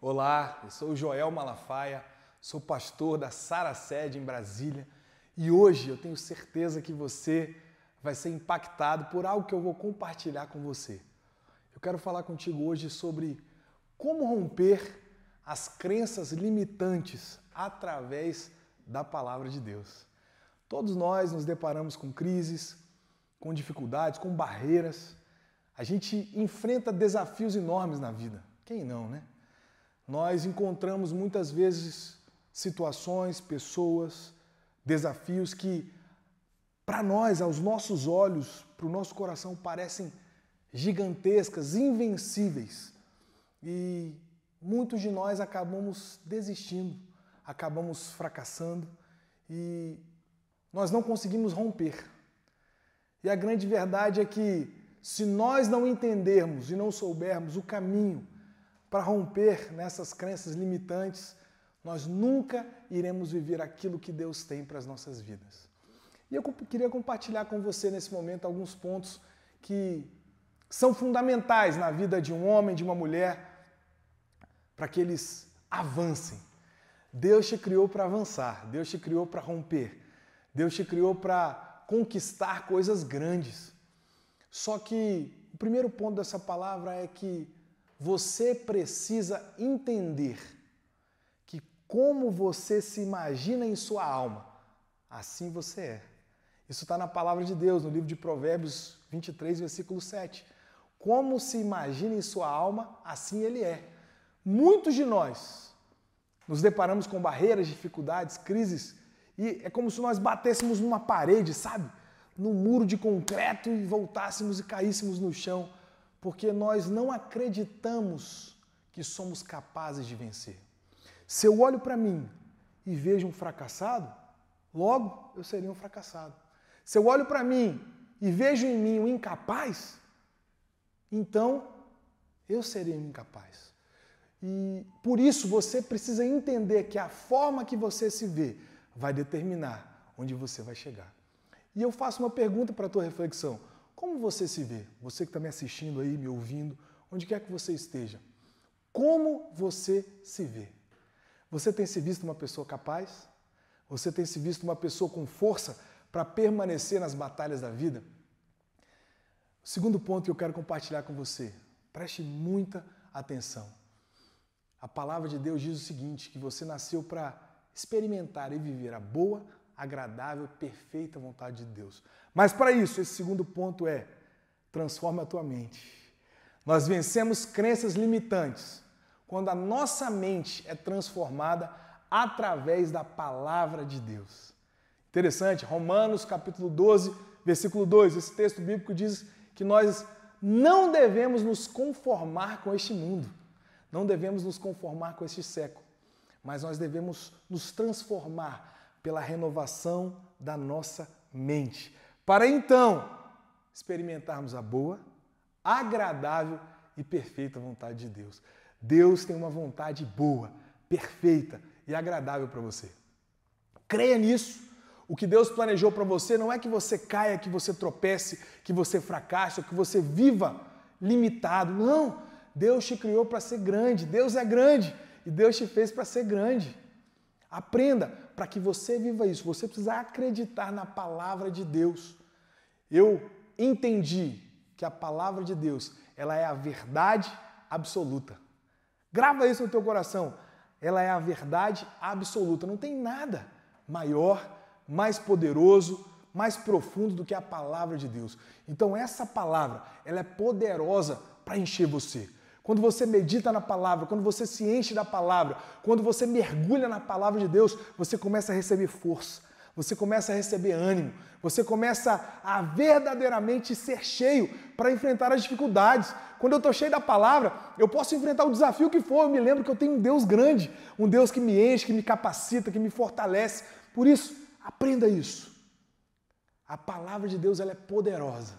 Olá, eu sou o Joel Malafaia, sou pastor da Sara Sede em Brasília e hoje eu tenho certeza que você vai ser impactado por algo que eu vou compartilhar com você. Eu quero falar contigo hoje sobre como romper as crenças limitantes através da palavra de Deus. Todos nós nos deparamos com crises, com dificuldades, com barreiras. A gente enfrenta desafios enormes na vida. Quem não, né? Nós encontramos muitas vezes situações, pessoas, desafios que, para nós, aos nossos olhos, para o nosso coração, parecem gigantescas, invencíveis. E muitos de nós acabamos desistindo, acabamos fracassando e nós não conseguimos romper. E a grande verdade é que, se nós não entendermos e não soubermos o caminho para romper nessas crenças limitantes, nós nunca iremos viver aquilo que Deus tem para as nossas vidas. E eu queria compartilhar com você nesse momento alguns pontos que são fundamentais na vida de um homem, de uma mulher, para que eles avancem. Deus te criou para avançar, Deus te criou para romper, Deus te criou para conquistar coisas grandes. Só que o primeiro ponto dessa palavra é que você precisa entender que como você se imagina em sua alma, assim você é. Isso está na palavra de Deus, no livro de Provérbios 23, versículo 7. Como se imagina em sua alma, assim ele é. Muitos de nós nos deparamos com barreiras, dificuldades, crises, e é como se nós batêssemos numa parede, sabe? Num muro de concreto e voltássemos e caíssemos no chão porque nós não acreditamos que somos capazes de vencer. Se eu olho para mim e vejo um fracassado, logo eu seria um fracassado. Se eu olho para mim e vejo em mim um incapaz, então eu seria um incapaz. E por isso você precisa entender que a forma que você se vê vai determinar onde você vai chegar. E eu faço uma pergunta para a tua reflexão. Como você se vê? Você que está me assistindo aí, me ouvindo, onde quer que você esteja. Como você se vê? Você tem se visto uma pessoa capaz? Você tem se visto uma pessoa com força para permanecer nas batalhas da vida? O segundo ponto que eu quero compartilhar com você, preste muita atenção. A palavra de Deus diz o seguinte: que você nasceu para experimentar e viver a boa, agradável, perfeita vontade de Deus. Mas para isso, esse segundo ponto é: transforma a tua mente. Nós vencemos crenças limitantes quando a nossa mente é transformada através da palavra de Deus. Interessante, Romanos capítulo 12, versículo 2, esse texto bíblico diz que nós não devemos nos conformar com este mundo, não devemos nos conformar com este século, mas nós devemos nos transformar pela renovação da nossa mente, para então experimentarmos a boa, agradável e perfeita vontade de Deus. Deus tem uma vontade boa, perfeita e agradável para você. Creia nisso. O que Deus planejou para você não é que você caia, que você tropece, que você fracasse, ou que você viva limitado. Não! Deus te criou para ser grande. Deus é grande e Deus te fez para ser grande. Aprenda para que você viva isso. Você precisa acreditar na palavra de Deus. Eu entendi que a palavra de Deus, ela é a verdade absoluta. Grava isso no teu coração. Ela é a verdade absoluta. Não tem nada maior, mais poderoso, mais profundo do que a palavra de Deus. Então essa palavra, ela é poderosa para encher você. Quando você medita na palavra, quando você se enche da palavra, quando você mergulha na palavra de Deus, você começa a receber força, você começa a receber ânimo, você começa a verdadeiramente ser cheio para enfrentar as dificuldades. Quando eu estou cheio da palavra, eu posso enfrentar o desafio que for. Eu me lembro que eu tenho um Deus grande, um Deus que me enche, que me capacita, que me fortalece. Por isso, aprenda isso. A palavra de Deus ela é poderosa.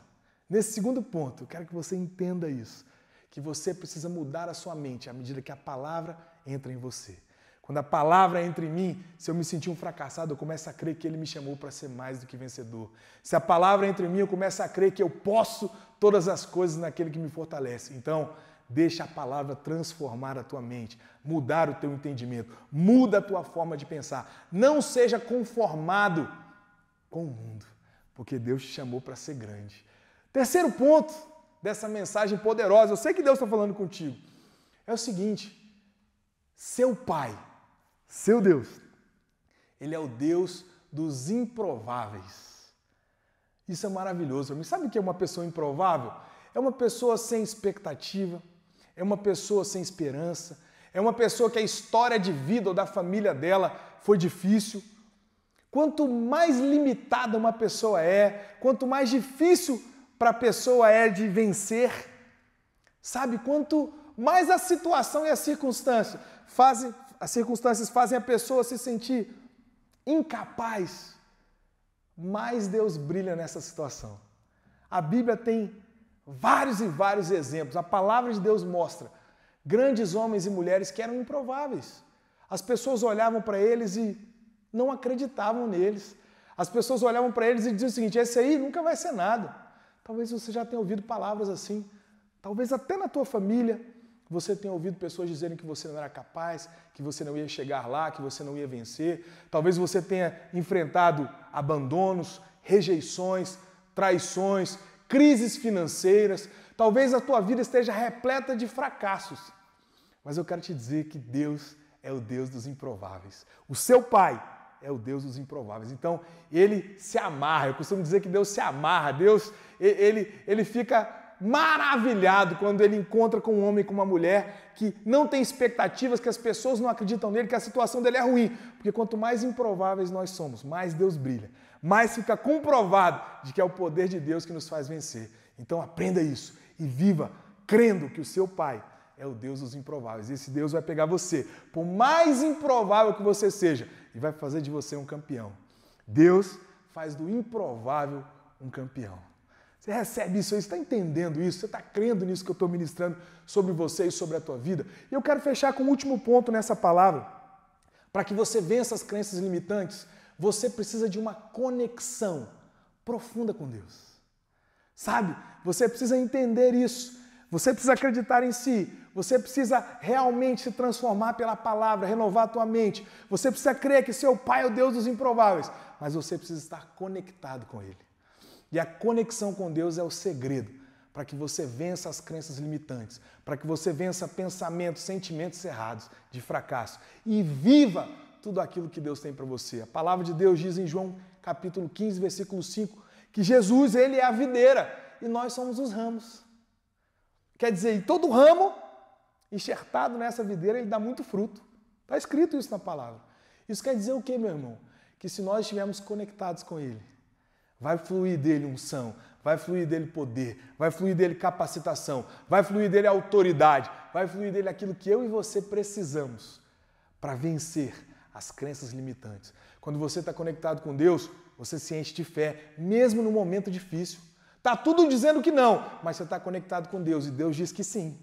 Nesse segundo ponto, eu quero que você entenda isso que você precisa mudar a sua mente à medida que a palavra entra em você. Quando a palavra entra em mim, se eu me sentir um fracassado, eu começo a crer que Ele me chamou para ser mais do que vencedor. Se a palavra entra em mim, eu começo a crer que eu posso todas as coisas naquele que me fortalece. Então, Deixa a palavra transformar a tua mente, mudar o teu entendimento, muda a tua forma de pensar. Não seja conformado com o mundo, porque Deus te chamou para ser grande. Terceiro ponto dessa mensagem poderosa, eu sei que Deus está falando contigo, é o seguinte: seu Pai, seu Deus, Ele é o Deus dos improváveis. Isso é maravilhoso. Me sabe o que é uma pessoa improvável? É uma pessoa sem expectativa, é uma pessoa sem esperança, é uma pessoa que a história de vida ou da família dela foi difícil. Quanto mais limitada uma pessoa é, quanto mais difícil para a pessoa é de vencer, sabe? Quanto mais a situação e a circunstância fazem, as circunstâncias fazem a pessoa se sentir incapaz, mais Deus brilha nessa situação. A Bíblia tem vários e vários exemplos. A palavra de Deus mostra grandes homens e mulheres que eram improváveis. As pessoas olhavam para eles e não acreditavam neles. As pessoas olhavam para eles e diziam o seguinte: esse aí nunca vai ser nada. Talvez você já tenha ouvido palavras assim. Talvez até na tua família você tenha ouvido pessoas dizerem que você não era capaz, que você não ia chegar lá, que você não ia vencer. Talvez você tenha enfrentado abandonos, rejeições, traições, crises financeiras. Talvez a tua vida esteja repleta de fracassos. Mas eu quero te dizer que Deus é o Deus dos improváveis. O seu Pai é o Deus dos improváveis. Então, ele se amarra. Eu costumo dizer que Deus se amarra. Deus, ele, ele fica maravilhado quando ele encontra com um homem, com uma mulher que não tem expectativas, que as pessoas não acreditam nele, que a situação dele é ruim. Porque quanto mais improváveis nós somos, mais Deus brilha. Mais fica comprovado de que é o poder de Deus que nos faz vencer. Então aprenda isso e viva crendo que o seu Pai é o Deus dos improváveis. Esse Deus vai pegar você, por mais improvável que você seja, e vai fazer de você um campeão. Deus faz do improvável um campeão. Você recebe isso aí, você está entendendo isso, você está crendo nisso que eu estou ministrando sobre você e sobre a tua vida. E eu quero fechar com o um último ponto nessa palavra. Para que você vença as crenças limitantes, você precisa de uma conexão profunda com Deus. Sabe? Você precisa entender isso. Você precisa acreditar em si. Você precisa realmente se transformar pela palavra, renovar a tua mente. Você precisa crer que seu Pai é o Deus dos improváveis. Mas você precisa estar conectado com Ele. E a conexão com Deus é o segredo para que você vença as crenças limitantes, para que você vença pensamentos, sentimentos errados de fracasso e viva tudo aquilo que Deus tem para você. A palavra de Deus diz em João capítulo 15, versículo 5, que Jesus, ele é a videira e nós somos os ramos. Quer dizer, todo ramo enxertado nessa videira, ele dá muito fruto. Está escrito isso na palavra. Isso quer dizer o quê, meu irmão? Que se nós estivermos conectados com ele, Vai fluir dele unção, vai fluir dele poder, vai fluir dele capacitação, vai fluir dele autoridade, vai fluir dele aquilo que eu e você precisamos para vencer as crenças limitantes. Quando você está conectado com Deus, você se enche de fé, mesmo no momento difícil. Tá tudo dizendo que não, mas você está conectado com Deus e Deus diz que sim.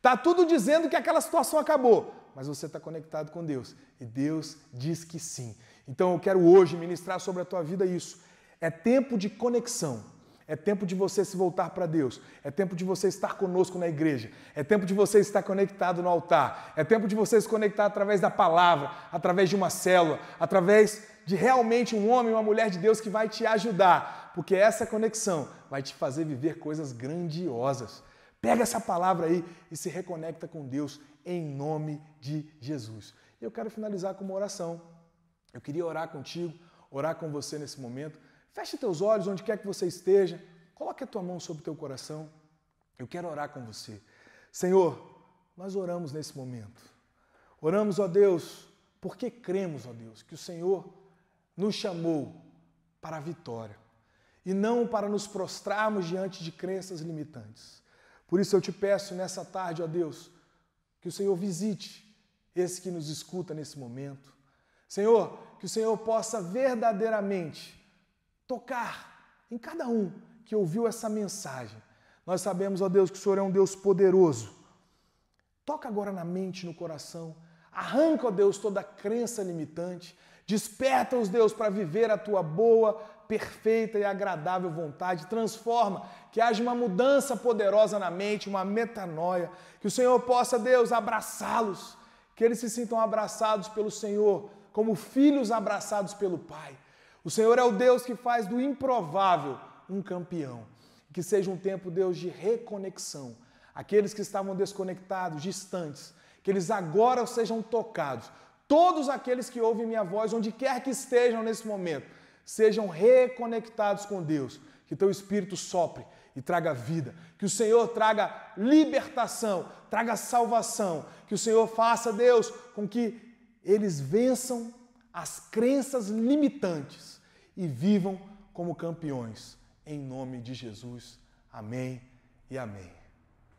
Tá tudo dizendo que aquela situação acabou, mas você está conectado com Deus e Deus diz que sim. Então eu quero hoje ministrar sobre a tua vida isso é tempo de conexão. É tempo de você se voltar para Deus. É tempo de você estar conosco na igreja. É tempo de você estar conectado no altar. É tempo de você se conectar através da palavra, através de uma célula, através de realmente um homem, uma mulher de Deus que vai te ajudar. Porque essa conexão vai te fazer viver coisas grandiosas. Pega essa palavra aí e se reconecta com Deus em nome de Jesus. Eu quero finalizar com uma oração. Eu queria orar contigo, orar com você nesse momento. Feche teus olhos onde quer que você esteja. Coloque a tua mão sobre o teu coração. Eu quero orar com você. Senhor, nós oramos nesse momento. Oramos, ó Deus, porque cremos, ó Deus, que o Senhor nos chamou para a vitória e não para nos prostrarmos diante de crenças limitantes. Por isso eu te peço nessa tarde, ó Deus, que o Senhor visite esse que nos escuta nesse momento. Senhor, que o Senhor possa verdadeiramente tocar em cada um que ouviu essa mensagem. Nós sabemos, ó Deus, que o Senhor é um Deus poderoso. Toca agora na mente, no coração. Arranca, ó Deus, toda crença limitante. Desperta os Deus para viver a tua boa, perfeita e agradável vontade, transforma, que haja uma mudança poderosa na mente, uma metanoia, que o Senhor possa, Deus, abraçá-los, que eles se sintam abraçados pelo Senhor, como filhos abraçados pelo Pai. O Senhor é o Deus que faz do improvável um campeão. Que seja um tempo, Deus, de reconexão. Aqueles que estavam desconectados, distantes, que eles agora sejam tocados. Todos aqueles que ouvem minha voz, onde quer que estejam nesse momento, sejam reconectados com Deus. Que teu Espírito sopre e traga vida. Que o Senhor traga libertação, traga salvação. Que o Senhor faça, Deus, com que eles vençam as crenças limitantes e vivam como campeões. Em nome de Jesus. Amém e amém.